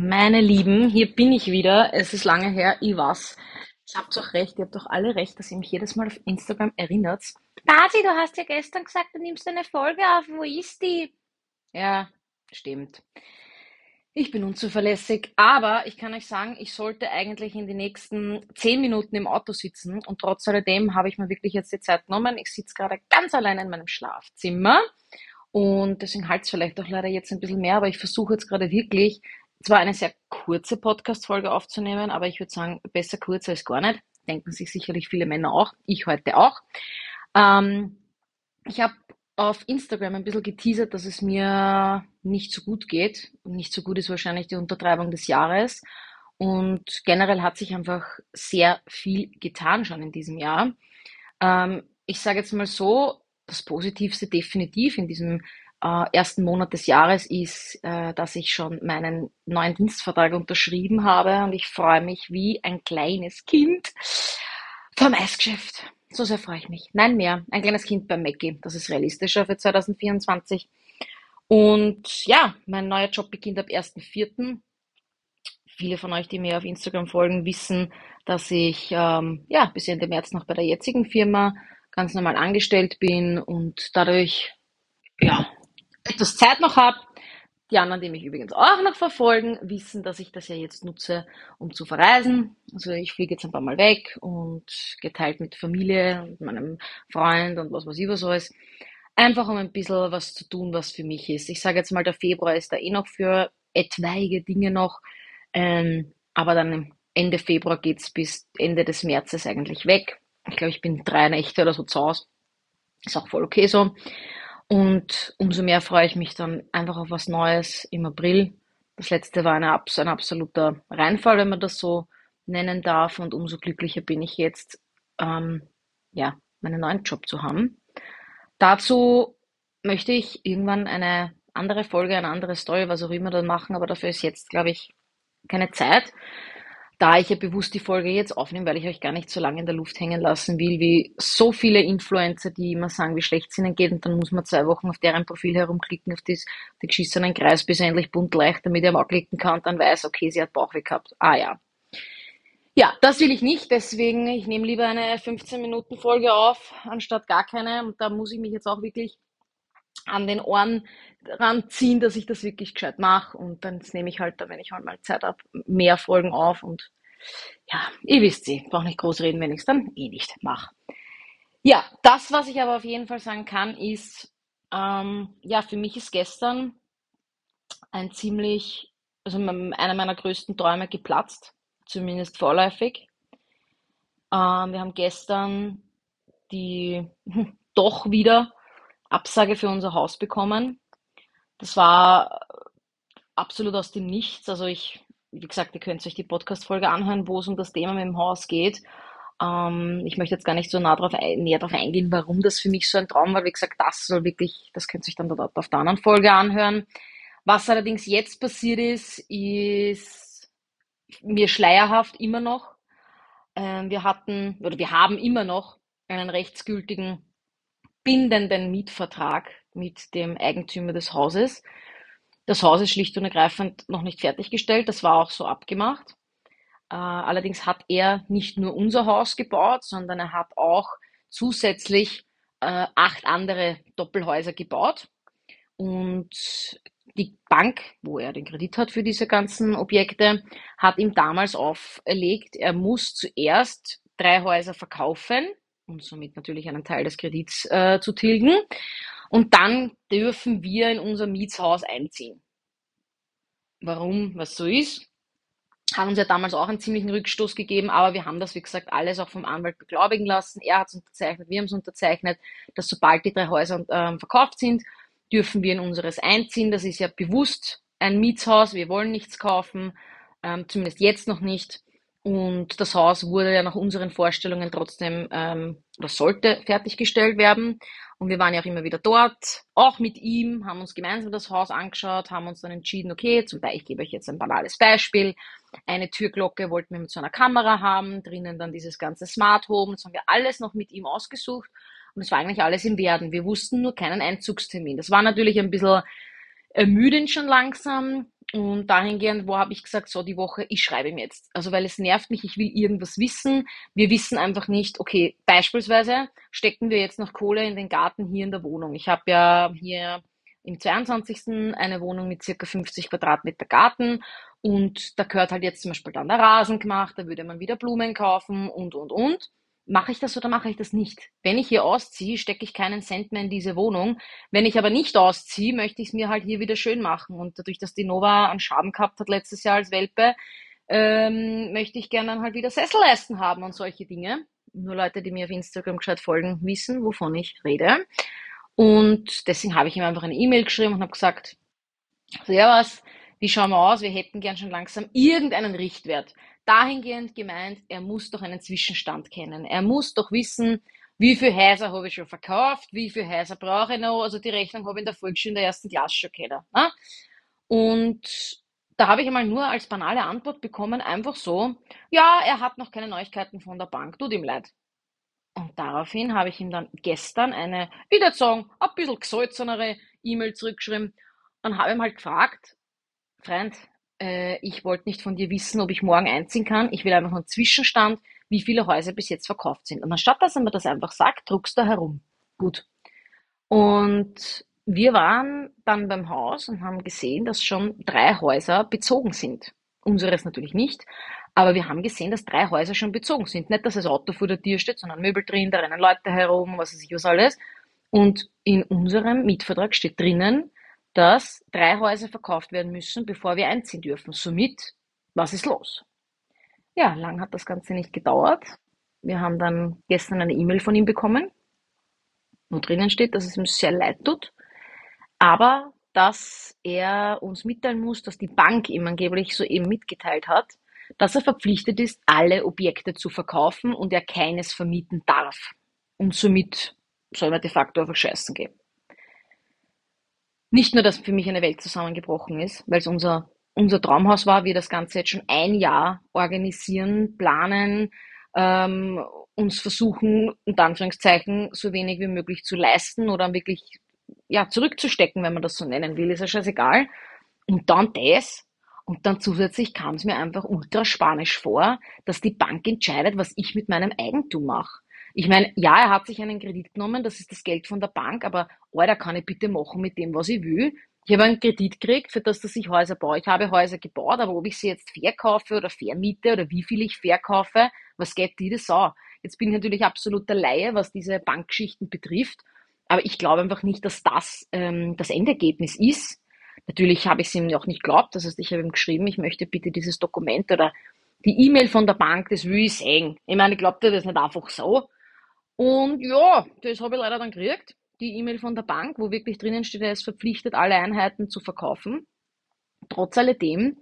Meine Lieben, hier bin ich wieder. Es ist lange her, ich weiß. Ihr habt doch recht, ihr habt doch alle recht, dass ihr mich jedes Mal auf Instagram erinnert. Basi, du hast ja gestern gesagt, du nimmst eine Folge auf. Wo ist die? Ja, stimmt. Ich bin unzuverlässig, aber ich kann euch sagen, ich sollte eigentlich in den nächsten zehn Minuten im Auto sitzen und trotz alledem habe ich mir wirklich jetzt die Zeit genommen. Ich sitze gerade ganz allein in meinem Schlafzimmer und deswegen halt es vielleicht auch leider jetzt ein bisschen mehr, aber ich versuche jetzt gerade wirklich zwar eine sehr kurze Podcast-Folge aufzunehmen, aber ich würde sagen, besser kurz als gar nicht. Denken sich sicherlich viele Männer auch. Ich heute auch. Ähm, ich habe auf Instagram ein bisschen geteasert, dass es mir nicht so gut geht. Nicht so gut ist wahrscheinlich die Untertreibung des Jahres. Und generell hat sich einfach sehr viel getan schon in diesem Jahr. Ähm, ich sage jetzt mal so, das Positivste definitiv in diesem äh, ersten Monat des Jahres ist, äh, dass ich schon meinen neuen Dienstvertrag unterschrieben habe und ich freue mich wie ein kleines Kind vom Eisgeschäft. So sehr freue ich mich. Nein, mehr. Ein kleines Kind beim Mackie. Das ist realistischer für 2024. Und ja, mein neuer Job beginnt ab 1.4. Viele von euch, die mir auf Instagram folgen, wissen, dass ich ähm, ja, bis Ende März noch bei der jetzigen Firma ganz normal angestellt bin und dadurch ja, etwas Zeit noch habe. Die anderen, die mich übrigens auch noch verfolgen, wissen, dass ich das ja jetzt nutze, um zu verreisen. Also ich fliege jetzt ein paar Mal weg und geteilt mit Familie und meinem Freund und was weiß ich was alles. Einfach um ein bisschen was zu tun, was für mich ist. Ich sage jetzt mal, der Februar ist da eh noch für etwaige Dinge noch. Ähm, aber dann Ende Februar geht's bis Ende des Märzes eigentlich weg. Ich glaube, ich bin drei Nächte oder so zu Hause. Ist auch voll okay so. Und umso mehr freue ich mich dann einfach auf was Neues im April. Das letzte war eine, ein absoluter Reinfall, wenn man das so nennen darf. Und umso glücklicher bin ich jetzt, ähm, ja, meinen neuen Job zu haben. Dazu möchte ich irgendwann eine andere Folge, eine andere Story, was auch immer dann machen, aber dafür ist jetzt, glaube ich, keine Zeit da ich ja bewusst die Folge jetzt aufnehme, weil ich euch gar nicht so lange in der Luft hängen lassen will, wie so viele Influencer, die immer sagen, wie schlecht es ihnen geht, und dann muss man zwei Wochen auf deren Profil herumklicken, auf das, den geschissenen Kreis, bis er endlich bunt leicht damit er mal klicken kann und dann weiß, okay, sie hat Bauchweh gehabt. Ah ja. Ja, das will ich nicht, deswegen, ich nehme lieber eine 15-Minuten-Folge auf, anstatt gar keine, und da muss ich mich jetzt auch wirklich an den Ohren ranziehen, dass ich das wirklich gescheit mache. Und dann nehme ich halt, wenn ich halt mal Zeit habe, mehr Folgen auf. Und ja, ihr wisst sie, brauche nicht groß reden, wenn ich es dann eh nicht mache. Ja, das, was ich aber auf jeden Fall sagen kann, ist, ähm, ja, für mich ist gestern ein ziemlich, also einer meiner größten Träume geplatzt, zumindest vorläufig. Ähm, wir haben gestern die doch wieder Absage für unser Haus bekommen. Das war absolut aus dem Nichts. Also ich, wie gesagt, ihr könnt euch die Podcast-Folge anhören, wo es um das Thema mit dem Haus geht. Ähm, ich möchte jetzt gar nicht so nah drauf, näher darauf eingehen, warum das für mich so ein Traum war. Wie gesagt, das soll wirklich, das könnt ihr euch dann dort auf der anderen Folge anhören. Was allerdings jetzt passiert ist, ist mir schleierhaft immer noch. Ähm, wir hatten, oder wir haben immer noch einen rechtsgültigen bindenden Mietvertrag mit dem Eigentümer des Hauses. Das Haus ist schlicht und ergreifend noch nicht fertiggestellt, das war auch so abgemacht. Äh, allerdings hat er nicht nur unser Haus gebaut, sondern er hat auch zusätzlich äh, acht andere Doppelhäuser gebaut. Und die Bank, wo er den Kredit hat für diese ganzen Objekte, hat ihm damals auferlegt, er muss zuerst drei Häuser verkaufen und somit natürlich einen Teil des Kredits äh, zu tilgen. Und dann dürfen wir in unser Mietshaus einziehen. Warum, was so ist, haben uns ja damals auch einen ziemlichen Rückstoß gegeben, aber wir haben das, wie gesagt, alles auch vom Anwalt beglaubigen lassen. Er hat es unterzeichnet, wir haben es unterzeichnet, dass sobald die drei Häuser äh, verkauft sind, dürfen wir in unseres einziehen. Das ist ja bewusst ein Mietshaus, wir wollen nichts kaufen, ähm, zumindest jetzt noch nicht. Und das Haus wurde ja nach unseren Vorstellungen trotzdem ähm, oder sollte fertiggestellt werden. Und wir waren ja auch immer wieder dort, auch mit ihm, haben uns gemeinsam das Haus angeschaut, haben uns dann entschieden, okay, zum Beispiel, ich gebe euch jetzt ein banales Beispiel. Eine Türglocke wollten wir mit so einer Kamera haben, drinnen dann dieses ganze Smart Home, das haben wir alles noch mit ihm ausgesucht. Und es war eigentlich alles im Werden. Wir wussten nur keinen Einzugstermin. Das war natürlich ein bisschen ermüdend schon langsam, Und dahingehend, wo habe ich gesagt, so die Woche, ich schreibe ihm jetzt. Also weil es nervt mich, ich will irgendwas wissen. Wir wissen einfach nicht, okay, beispielsweise stecken wir jetzt noch Kohle in den Garten hier in der Wohnung. Ich habe ja hier im 22. eine Wohnung mit circa 50 Quadratmeter Garten und da gehört halt jetzt zum Beispiel dann der Rasen gemacht, da würde man wieder Blumen kaufen und, und, und. Mache ich das oder mache ich das nicht? Wenn ich hier ausziehe, stecke ich keinen Cent mehr in diese Wohnung. Wenn ich aber nicht ausziehe, möchte ich es mir halt hier wieder schön machen. Und dadurch, dass die Nova einen Schaden gehabt hat letztes Jahr als Welpe, ähm, möchte ich gerne dann halt wieder Sesselleisten haben und solche Dinge. Nur Leute, die mir auf Instagram gescheit folgen, wissen, wovon ich rede. Und deswegen habe ich ihm einfach eine E-Mail geschrieben und habe gesagt, Servus, wie schauen wir aus? Wir hätten gern schon langsam irgendeinen Richtwert. Dahingehend gemeint, er muss doch einen Zwischenstand kennen. Er muss doch wissen, wie viele Häuser habe ich schon verkauft, wie viele Häuser brauche ich noch. Also die Rechnung habe ich in der Volksschule in der ersten Klasse schon kennen. Ne? Und da habe ich einmal nur als banale Antwort bekommen, einfach so, ja, er hat noch keine Neuigkeiten von der Bank, tut ihm leid. Und daraufhin habe ich ihm dann gestern eine, würde sagen, ein bisschen gesalzenere E-Mail zurückgeschrieben und habe ihm halt gefragt, Freund, äh, ich wollte nicht von dir wissen, ob ich morgen einziehen kann. Ich will einfach einen Zwischenstand, wie viele Häuser bis jetzt verkauft sind. Und anstatt dass er mir das einfach sagt, druckst du herum. Gut. Und wir waren dann beim Haus und haben gesehen, dass schon drei Häuser bezogen sind. Unseres natürlich nicht. Aber wir haben gesehen, dass drei Häuser schon bezogen sind. Nicht, dass das Auto vor der Tür steht, sondern Möbel drin, da rennen Leute herum, was weiß ich was alles. Und in unserem Mietvertrag steht drinnen, dass drei Häuser verkauft werden müssen, bevor wir einziehen dürfen. Somit, was ist los? Ja, lang hat das Ganze nicht gedauert. Wir haben dann gestern eine E-Mail von ihm bekommen, wo drinnen steht, dass es ihm sehr leid tut, aber dass er uns mitteilen muss, dass die Bank ihm angeblich soeben mitgeteilt hat, dass er verpflichtet ist, alle Objekte zu verkaufen und er keines vermieten darf. Und somit soll man de facto einfach scheißen gehen. Nicht nur, dass für mich eine Welt zusammengebrochen ist, weil es unser, unser Traumhaus war, wir das Ganze jetzt schon ein Jahr organisieren, planen, ähm, uns versuchen, unter Anführungszeichen, so wenig wie möglich zu leisten oder wirklich ja, zurückzustecken, wenn man das so nennen will, ist ja scheißegal. Und dann das, und dann zusätzlich kam es mir einfach ultra spanisch vor, dass die Bank entscheidet, was ich mit meinem Eigentum mache. Ich meine, ja, er hat sich einen Kredit genommen, das ist das Geld von der Bank, aber Alter, kann ich bitte machen mit dem, was ich will? Ich habe einen Kredit gekriegt, für das, dass ich Häuser baue. Ich habe Häuser gebaut, aber ob ich sie jetzt verkaufe oder vermiete oder wie viel ich verkaufe, was geht die das auch? Jetzt bin ich natürlich absoluter Laie, was diese Bankgeschichten betrifft, aber ich glaube einfach nicht, dass das ähm, das Endergebnis ist. Natürlich habe ich es ihm auch nicht geglaubt. Das heißt, ich habe ihm geschrieben, ich möchte bitte dieses Dokument oder die E-Mail von der Bank, das will ich sehen. Ich meine, ich glaube das nicht einfach so. Und ja, das habe ich leider dann gekriegt. Die E-Mail von der Bank, wo wirklich drinnen steht, er ist verpflichtet, alle Einheiten zu verkaufen. Trotz alledem,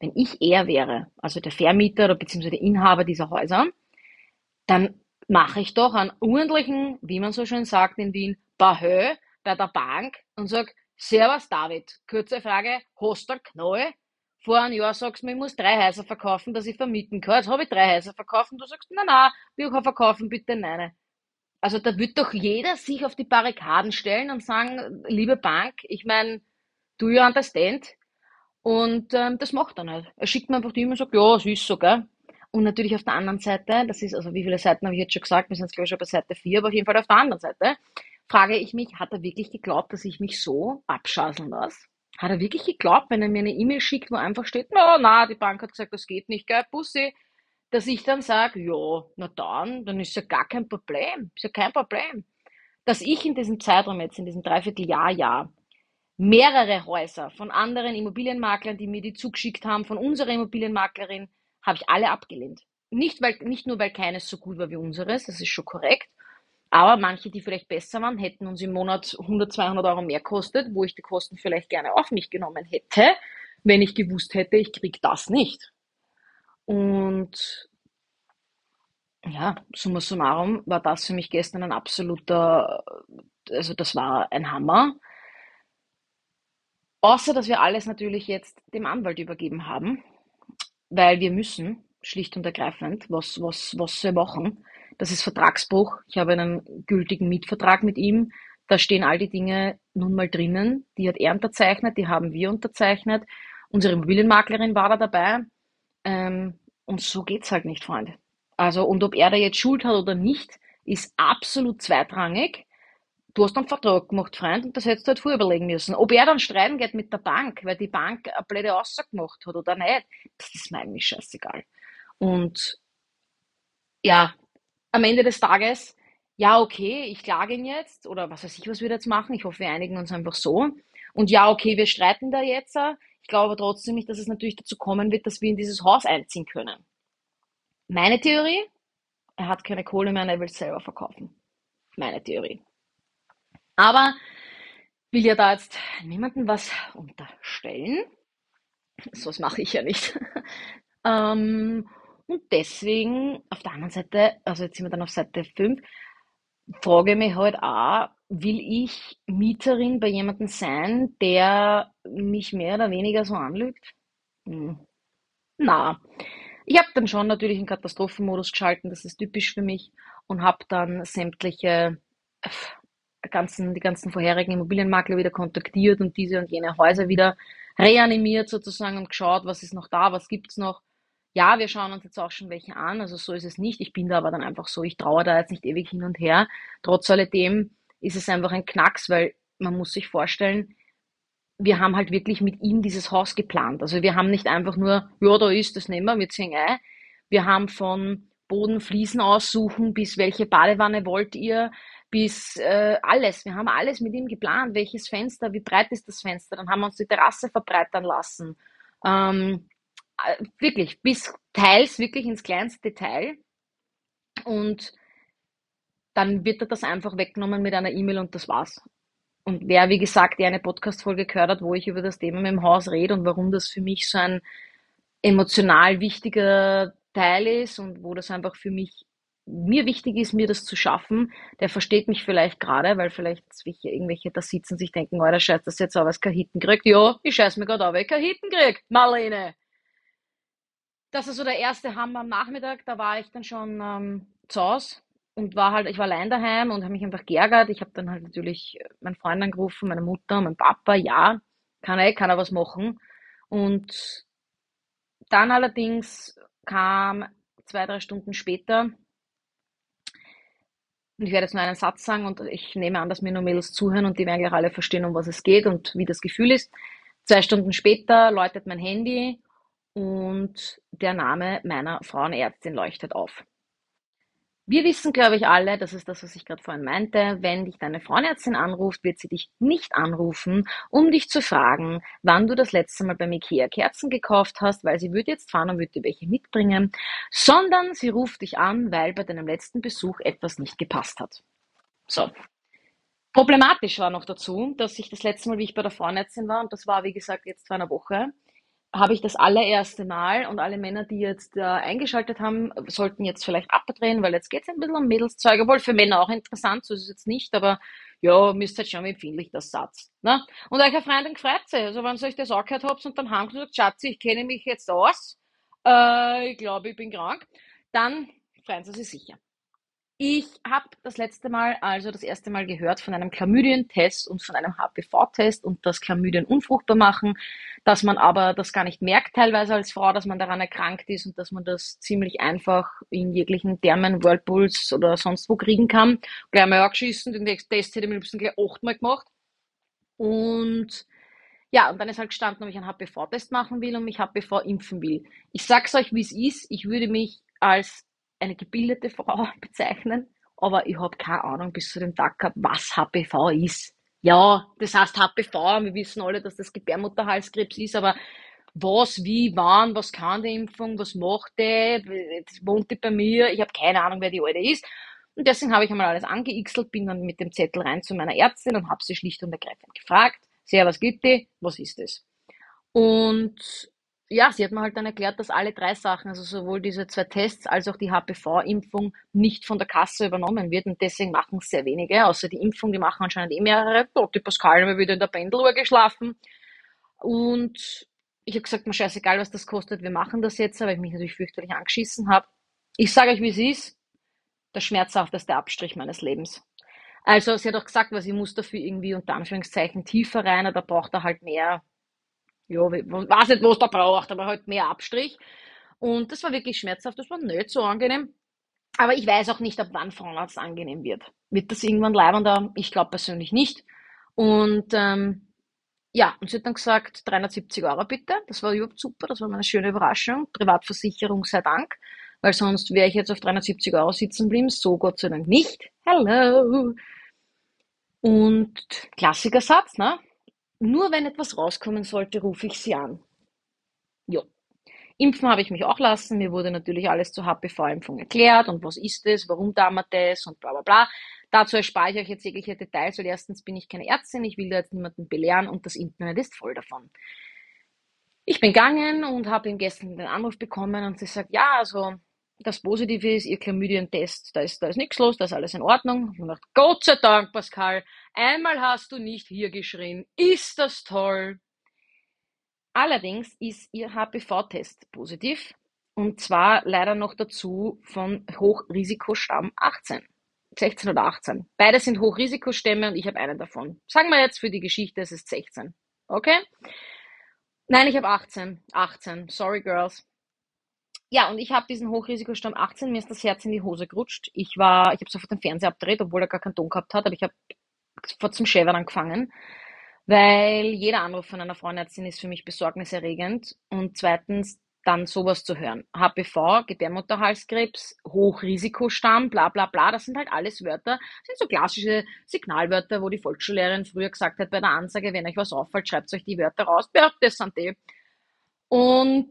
wenn ich er wäre, also der Vermieter oder beziehungsweise der Inhaber dieser Häuser, dann mache ich doch einen ordentlichen, wie man so schön sagt in Wien, Bahö bei der Bank und sage, Servus David, kurze Frage, hast du Knoll? Vor einem Jahr sagst du mir, ich muss drei Häuser verkaufen, dass ich vermieten kann. Jetzt habe ich drei Häuser verkauft und du sagst, na na, wir verkaufen, bitte nein. Also da wird doch jeder sich auf die Barrikaden stellen und sagen, liebe Bank, ich meine, do you understand? Und ähm, das macht er nicht. Er schickt mir einfach die E-Mail und sagt, ja, es ist so, gell? Und natürlich auf der anderen Seite, das ist, also wie viele Seiten habe ich jetzt schon gesagt, wir sind jetzt glaube ich schon bei Seite 4, aber auf jeden Fall auf der anderen Seite, frage ich mich, hat er wirklich geglaubt, dass ich mich so abschaseln lasse? Hat er wirklich geglaubt, wenn er mir eine E-Mail schickt, wo einfach steht, na, na, die Bank hat gesagt, das geht nicht, geil, Bussi, dass ich dann sage, ja, na dann, dann ist ja gar kein Problem, ist ja kein Problem. Dass ich in diesem Zeitraum jetzt, in diesem Dreivierteljahr, Jahr, mehrere Häuser von anderen Immobilienmaklern, die mir die zugeschickt haben, von unserer Immobilienmaklerin, habe ich alle abgelehnt. Nicht, weil, nicht nur, weil keines so gut war wie unseres, das ist schon korrekt, aber manche, die vielleicht besser waren, hätten uns im Monat 100, 200 Euro mehr kostet, wo ich die Kosten vielleicht gerne auf mich genommen hätte, wenn ich gewusst hätte, ich kriege das nicht. Und ja, summa summarum war das für mich gestern ein absoluter, also das war ein Hammer. Außer, dass wir alles natürlich jetzt dem Anwalt übergeben haben, weil wir müssen, schlicht und ergreifend, was, was, was wir machen. Das ist Vertragsbruch. Ich habe einen gültigen Mietvertrag mit ihm. Da stehen all die Dinge nun mal drinnen. Die hat er unterzeichnet, die haben wir unterzeichnet. Unsere Immobilienmaklerin war da dabei. Ähm, und so geht's halt nicht, Freunde. Also, und ob er da jetzt Schuld hat oder nicht, ist absolut zweitrangig. Du hast einen Vertrag gemacht, Freund, und das hättest du halt vorher überlegen müssen. Ob er dann streiten geht mit der Bank, weil die Bank eine blöde Aussage gemacht hat oder nicht, das ist mir eigentlich scheißegal. Und ja, am Ende des Tages, ja, okay, ich klage ihn jetzt oder was weiß ich, was wir jetzt machen. Ich hoffe, wir einigen uns einfach so. Und ja, okay, wir streiten da jetzt. Ich glaube trotzdem nicht, dass es natürlich dazu kommen wird, dass wir in dieses Haus einziehen können. Meine Theorie, er hat keine Kohle mehr und er will es selber verkaufen. Meine Theorie. Aber will ja da jetzt niemandem was unterstellen. So was mache ich ja nicht. ähm, und deswegen, auf der anderen Seite, also jetzt sind wir dann auf Seite 5, frage ich mich halt auch, will ich Mieterin bei jemandem sein, der mich mehr oder weniger so anlügt? Hm. Na, ich habe dann schon natürlich einen Katastrophenmodus geschalten, das ist typisch für mich, und habe dann sämtliche äh, ganzen, die ganzen vorherigen Immobilienmakler wieder kontaktiert und diese und jene Häuser wieder reanimiert sozusagen und geschaut, was ist noch da, was gibt's noch. Ja, wir schauen uns jetzt auch schon welche an, also so ist es nicht. Ich bin da aber dann einfach so, ich traue da jetzt nicht ewig hin und her. Trotz alledem ist es einfach ein Knacks, weil man muss sich vorstellen, wir haben halt wirklich mit ihm dieses Haus geplant. Also wir haben nicht einfach nur, ja, da ist, das nehmen wir, wir ziehen ein. Wir haben von Boden, Fliesen aussuchen, bis welche Badewanne wollt ihr, bis äh, alles. Wir haben alles mit ihm geplant, welches Fenster, wie breit ist das Fenster. Dann haben wir uns die Terrasse verbreitern lassen. Ähm, äh, wirklich, bis teils wirklich ins kleinste Detail. Und dann wird er das einfach weggenommen mit einer E-Mail und das war's. Und wer, wie gesagt, eine Podcast-Folge gehört hat, wo ich über das Thema mit dem Haus rede und warum das für mich so ein emotional wichtiger Teil ist und wo das einfach für mich, mir wichtig ist, mir das zu schaffen, der versteht mich vielleicht gerade, weil vielleicht irgendwelche da sitzen, sich denken, oh, der scheiß das jetzt auch, was Kahiten kriegt. Ja, ich scheiß mir gerade auch, wer Kahiten kriegt. Marlene! Das ist so der erste Hammer am Nachmittag, da war ich dann schon ähm, zu Hause und war halt, ich war allein daheim und habe mich einfach geärgert. Ich habe dann halt natürlich meinen Freund angerufen, meine Mutter, mein Papa, ja, kann er, kann er was machen. Und dann allerdings kam zwei, drei Stunden später, und ich werde jetzt nur einen Satz sagen und ich nehme an, dass mir nur Mädels zuhören und die werden gleich alle verstehen, um was es geht und wie das Gefühl ist. Zwei Stunden später läutet mein Handy und der Name meiner Frauenärztin leuchtet auf. Wir wissen, glaube ich, alle, das ist das, was ich gerade vorhin meinte, wenn dich deine Frauenärztin anruft, wird sie dich nicht anrufen, um dich zu fragen, wann du das letzte Mal beim Ikea Kerzen gekauft hast, weil sie würde jetzt fahren und würde dir welche mitbringen, sondern sie ruft dich an, weil bei deinem letzten Besuch etwas nicht gepasst hat. So. Problematisch war noch dazu, dass ich das letzte Mal, wie ich bei der Frauenärztin war, und das war, wie gesagt, jetzt vor einer Woche, habe ich das allererste Mal und alle Männer, die jetzt äh, eingeschaltet haben, sollten jetzt vielleicht abdrehen, weil jetzt geht es ein bisschen um Mädelszeug, obwohl für Männer auch interessant, so ist es jetzt nicht, aber ja, müsst halt schon, empfindlich das Satz. Ne? Und euch Freundin gefreut sich, also wenn ihr euch das auch gehört habt und dann haben gesagt, Schatzi, ich kenne mich jetzt aus, äh, ich glaube, ich bin krank, dann freuen sie sich sicher. Ich habe das letzte Mal, also das erste Mal gehört von einem Chlamydien-Test und von einem HPV-Test und das Chlamydien unfruchtbar machen, dass man aber das gar nicht merkt teilweise als Frau, dass man daran erkrankt ist und dass man das ziemlich einfach in jeglichen Thermen, Whirlpools oder sonst wo kriegen kann. Gleich mal angeschissen, den Test hätte ich am liebsten gleich achtmal gemacht. Und ja, und dann ist halt gestanden, ob ich einen HPV-Test machen will und mich HPV impfen will. Ich sag's euch, wie es ist. Ich würde mich als eine gebildete Frau bezeichnen, aber ich habe keine Ahnung bis zu dem Tag gehabt, was HPV ist. Ja, das heißt HPV, wir wissen alle, dass das Gebärmutterhalskrebs ist, aber was, wie, wann, was kann die Impfung, was macht die, wohnt die bei mir, ich habe keine Ahnung, wer die Alte ist. Und deswegen habe ich einmal alles angeixelt, bin dann mit dem Zettel rein zu meiner Ärztin und habe sie schlicht und ergreifend gefragt, sehr, was gibt die, was ist das? Und ja, sie hat mir halt dann erklärt, dass alle drei Sachen, also sowohl diese zwei Tests als auch die HPV-Impfung, nicht von der Kasse übernommen wird und deswegen machen es sehr wenige, außer die Impfung, die machen anscheinend eh mehrere. Oh, die Pascal haben wir wieder in der Pendeluhr geschlafen. Und ich habe gesagt, mir scheißegal, was das kostet, wir machen das jetzt, weil ich mich natürlich fürchterlich angeschissen habe. Ich sage euch, wie es ist, der schmerzhafteste Abstrich meines Lebens. Also sie hat auch gesagt, was ich muss dafür irgendwie unter Anführungszeichen tiefer rein, da braucht er halt mehr ja, ich weiß nicht, was da braucht, aber halt mehr Abstrich. Und das war wirklich schmerzhaft, das war nicht so angenehm. Aber ich weiß auch nicht, ab wann Frauenarzt angenehm wird. Wird das irgendwann leibender? Ich glaube persönlich nicht. Und ähm, ja, und sie hat dann gesagt, 370 Euro bitte. Das war überhaupt super, das war eine schöne Überraschung. Privatversicherung sei Dank, weil sonst wäre ich jetzt auf 370 Euro sitzen geblieben. So Gott sei Dank nicht. Hello! Und Klassikersatz, ne? Nur wenn etwas rauskommen sollte, rufe ich sie an. Jo. Impfen habe ich mich auch lassen. Mir wurde natürlich alles zur HPV-Impfung erklärt und was ist es, warum da man das und bla bla bla. Dazu erspare ich euch jetzt jegliche Details, weil erstens bin ich keine Ärztin, ich will da jetzt niemanden belehren und das Internet ist voll davon. Ich bin gegangen und habe ihm gestern den Anruf bekommen und sie sagt, ja, also das Positive ist, ihr Chlamydien-Test, da ist, da ist nichts los, da ist alles in Ordnung. Ich dachte, Gott sei Dank, Pascal, einmal hast du nicht hier geschrien. Ist das toll? Allerdings ist ihr HPV-Test positiv und zwar leider noch dazu von Hochrisikostamm 18. 16 oder 18. Beide sind Hochrisikostämme und ich habe einen davon. Sagen wir jetzt für die Geschichte, es ist 16. Okay? Nein, ich habe 18. 18. Sorry, Girls. Ja, und ich habe diesen Hochrisikostamm 18, mir ist das Herz in die Hose gerutscht. Ich war, ich habe sofort den Fernseher abgedreht, obwohl er gar keinen Ton gehabt hat, aber ich habe sofort zum Schäbern angefangen weil jeder Anruf von einer Frauenärztin ist für mich besorgniserregend und zweitens dann sowas zu hören. HPV, Gebärmutterhalskrebs, Hochrisikostamm, bla bla bla, das sind halt alles Wörter, sind so klassische Signalwörter, wo die Volksschullehrerin früher gesagt hat bei der Ansage, wenn euch was auffällt, schreibt euch die Wörter raus. Das sind die. Und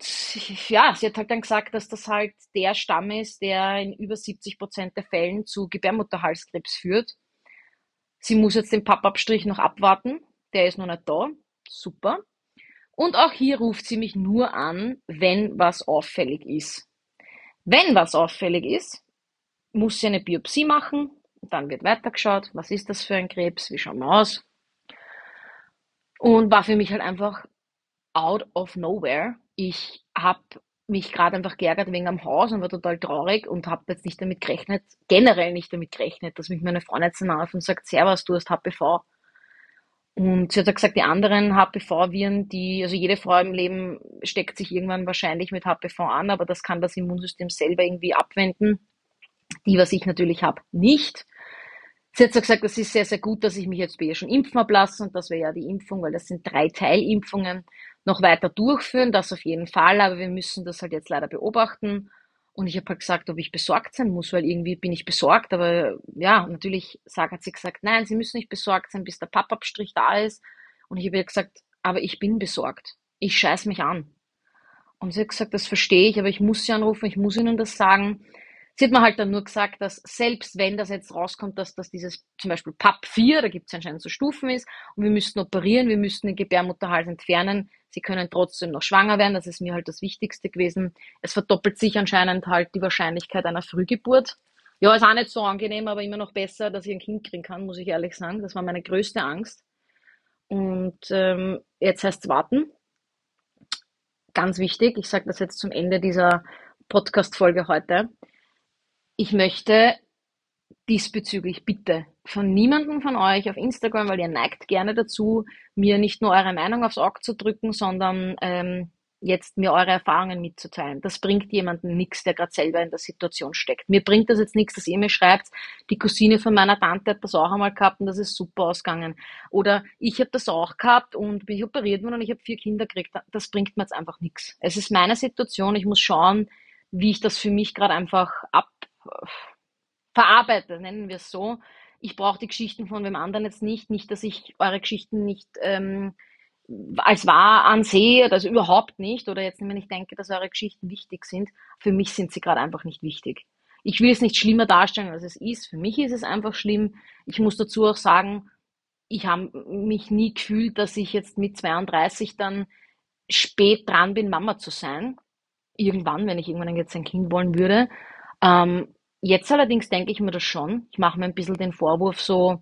ja, sie hat halt dann gesagt, dass das halt der Stamm ist, der in über 70 Prozent der Fällen zu Gebärmutterhalskrebs führt. Sie muss jetzt den Pappabstrich noch abwarten, der ist noch nicht da. Super. Und auch hier ruft sie mich nur an, wenn was auffällig ist. Wenn was auffällig ist, muss sie eine Biopsie machen. Dann wird weitergeschaut, was ist das für ein Krebs, wie schauen wir aus. Und war für mich halt einfach out of nowhere. Ich habe mich gerade einfach geärgert wegen am Haus und war total traurig und habe jetzt nicht damit gerechnet, generell nicht damit gerechnet, dass mich meine Freundin jetzt anruft und sagt, Servus, du hast HPV. Und sie hat gesagt, die anderen HPV-Viren, die, also jede Frau im Leben steckt sich irgendwann wahrscheinlich mit HPV an, aber das kann das Immunsystem selber irgendwie abwenden. Die, was ich natürlich habe, nicht. Sie hat gesagt, das ist sehr, sehr gut, dass ich mich jetzt bei ihr schon impfen habe lassen und das wäre ja die Impfung, weil das sind drei Teilimpfungen, noch weiter durchführen, das auf jeden Fall, aber wir müssen das halt jetzt leider beobachten und ich habe halt gesagt, ob ich besorgt sein muss, weil irgendwie bin ich besorgt. Aber ja, natürlich sagt, hat sie gesagt, nein, Sie müssen nicht besorgt sein, bis der Pappabstrich da ist. Und ich habe ihr gesagt, aber ich bin besorgt. Ich scheiß mich an. Und sie hat gesagt, das verstehe ich, aber ich muss sie anrufen, ich muss ihnen das sagen. Sie hat mir halt dann nur gesagt, dass selbst wenn das jetzt rauskommt, dass das dieses zum Beispiel PAP 4, da gibt es anscheinend so Stufen ist, und wir müssten operieren, wir müssten den Gebärmutterhals entfernen, sie können trotzdem noch schwanger werden, das ist mir halt das Wichtigste gewesen. Es verdoppelt sich anscheinend halt die Wahrscheinlichkeit einer Frühgeburt. Ja, ist auch nicht so angenehm, aber immer noch besser, dass ich ein Kind kriegen kann, muss ich ehrlich sagen. Das war meine größte Angst. Und ähm, jetzt heißt es warten. Ganz wichtig, ich sage das jetzt zum Ende dieser Podcast-Folge heute ich möchte diesbezüglich bitte von niemandem von euch auf Instagram, weil ihr neigt gerne dazu, mir nicht nur eure Meinung aufs Auge zu drücken, sondern ähm, jetzt mir eure Erfahrungen mitzuteilen. Das bringt jemandem nichts, der gerade selber in der Situation steckt. Mir bringt das jetzt nichts, dass ihr mir schreibt, die Cousine von meiner Tante hat das auch einmal gehabt und das ist super ausgegangen. Oder ich habe das auch gehabt und bin ich operiert worden und ich habe vier Kinder gekriegt. Das bringt mir jetzt einfach nichts. Es ist meine Situation, ich muss schauen, wie ich das für mich gerade einfach ab verarbeite, nennen wir es so. Ich brauche die Geschichten von wem anderen jetzt nicht. Nicht, dass ich eure Geschichten nicht ähm, als wahr ansehe, also überhaupt nicht. Oder jetzt, wenn ich denke, dass eure Geschichten wichtig sind, für mich sind sie gerade einfach nicht wichtig. Ich will es nicht schlimmer darstellen, als es ist. Für mich ist es einfach schlimm. Ich muss dazu auch sagen, ich habe mich nie gefühlt, dass ich jetzt mit 32 dann spät dran bin, Mama zu sein. Irgendwann, wenn ich irgendwann jetzt ein Kind wollen würde. Ähm, jetzt allerdings denke ich mir das schon. Ich mache mir ein bisschen den Vorwurf so,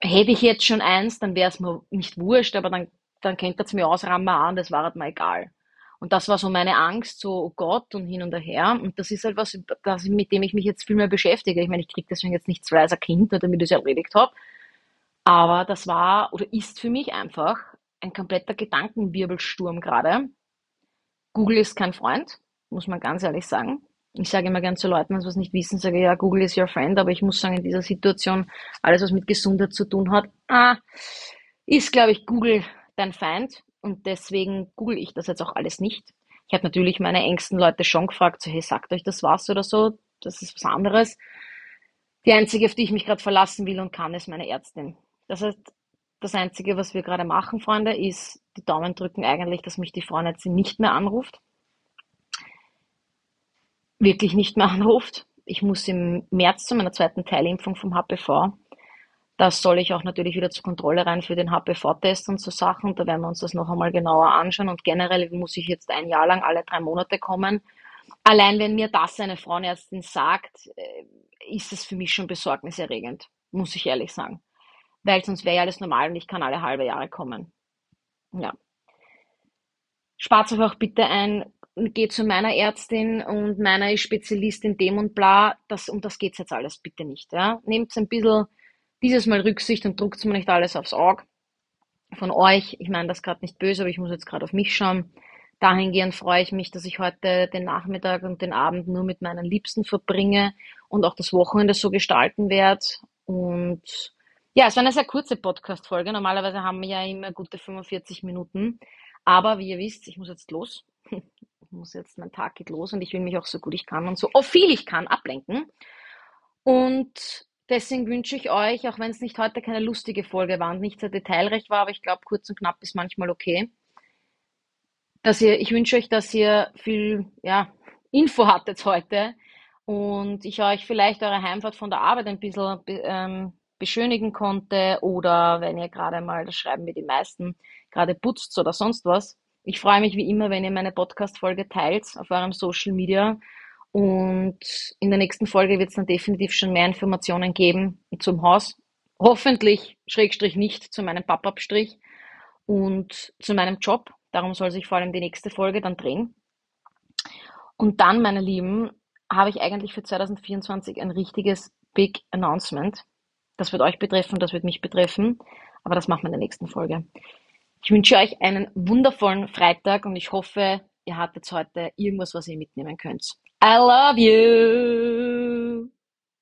hätte ich jetzt schon eins, dann wäre es mir nicht wurscht, aber dann, dann könnte es mir ausrammen an, das war halt mal egal. Und das war so meine Angst, so oh Gott und hin und her. Und das ist halt was, das, mit dem ich mich jetzt viel mehr beschäftige. Ich meine, ich kriege deswegen jetzt nicht zwei als ein Kind, nur damit ich es erledigt habe. Aber das war oder ist für mich einfach ein kompletter Gedankenwirbelsturm gerade. Google ist kein Freund, muss man ganz ehrlich sagen. Ich sage immer gern zu Leuten, wenn sie was nicht wissen, sage ja, Google is your friend, aber ich muss sagen, in dieser Situation, alles was mit Gesundheit zu tun hat, ah, ist, glaube ich, Google dein Feind und deswegen google ich das jetzt auch alles nicht. Ich habe natürlich meine engsten Leute schon gefragt, so, hey, sagt euch das was oder so, das ist was anderes. Die einzige, auf die ich mich gerade verlassen will und kann, ist meine Ärztin. Das heißt, das Einzige, was wir gerade machen, Freunde, ist die Daumen drücken eigentlich, dass mich die Frauenärztin nicht mehr anruft. Wirklich nicht mehr anruft. Ich muss im März zu meiner zweiten Teilimpfung vom HPV. Das soll ich auch natürlich wieder zur Kontrolle rein für den HPV-Test und so Sachen. Da werden wir uns das noch einmal genauer anschauen. Und generell muss ich jetzt ein Jahr lang alle drei Monate kommen. Allein wenn mir das eine Frauenärztin sagt, äh, ist es für mich schon besorgniserregend, muss ich ehrlich sagen weil sonst wäre ja alles normal und ich kann alle halbe Jahre kommen. Ja. Spart euch auch bitte ein, geht zu meiner Ärztin und meiner ist Spezialist in dem und bla. Das, um das geht's jetzt alles bitte nicht. Ja? Nehmt ein bisschen dieses Mal Rücksicht und druckt mir nicht alles aufs Auge von euch. Ich meine das gerade nicht böse, aber ich muss jetzt gerade auf mich schauen. Dahingehend freue ich mich, dass ich heute den Nachmittag und den Abend nur mit meinen Liebsten verbringe und auch das Wochenende so gestalten werde. Und ja, es war eine sehr kurze Podcast-Folge. Normalerweise haben wir ja immer gute 45 Minuten. Aber wie ihr wisst, ich muss jetzt los. Ich muss jetzt, mein Tag geht los und ich will mich auch so gut ich kann und so viel ich kann ablenken. Und deswegen wünsche ich euch, auch wenn es nicht heute keine lustige Folge war und nicht sehr detailreich war, aber ich glaube, kurz und knapp ist manchmal okay, dass ihr, ich wünsche euch, dass ihr viel, ja, Info hattet heute und ich euch vielleicht eure Heimfahrt von der Arbeit ein bisschen ähm, beschönigen konnte oder wenn ihr gerade mal, das schreiben mir die meisten, gerade putzt oder sonst was. Ich freue mich wie immer, wenn ihr meine Podcast-Folge teilt auf eurem Social Media. Und in der nächsten Folge wird es dann definitiv schon mehr Informationen geben zum Haus. Hoffentlich, Schrägstrich nicht, zu meinem Pappabstrich und zu meinem Job. Darum soll sich vor allem die nächste Folge dann drehen. Und dann, meine Lieben, habe ich eigentlich für 2024 ein richtiges Big Announcement. Das wird euch betreffen, das wird mich betreffen, aber das machen wir in der nächsten Folge. Ich wünsche euch einen wundervollen Freitag und ich hoffe, ihr hattet heute irgendwas, was ihr mitnehmen könnt. I love you!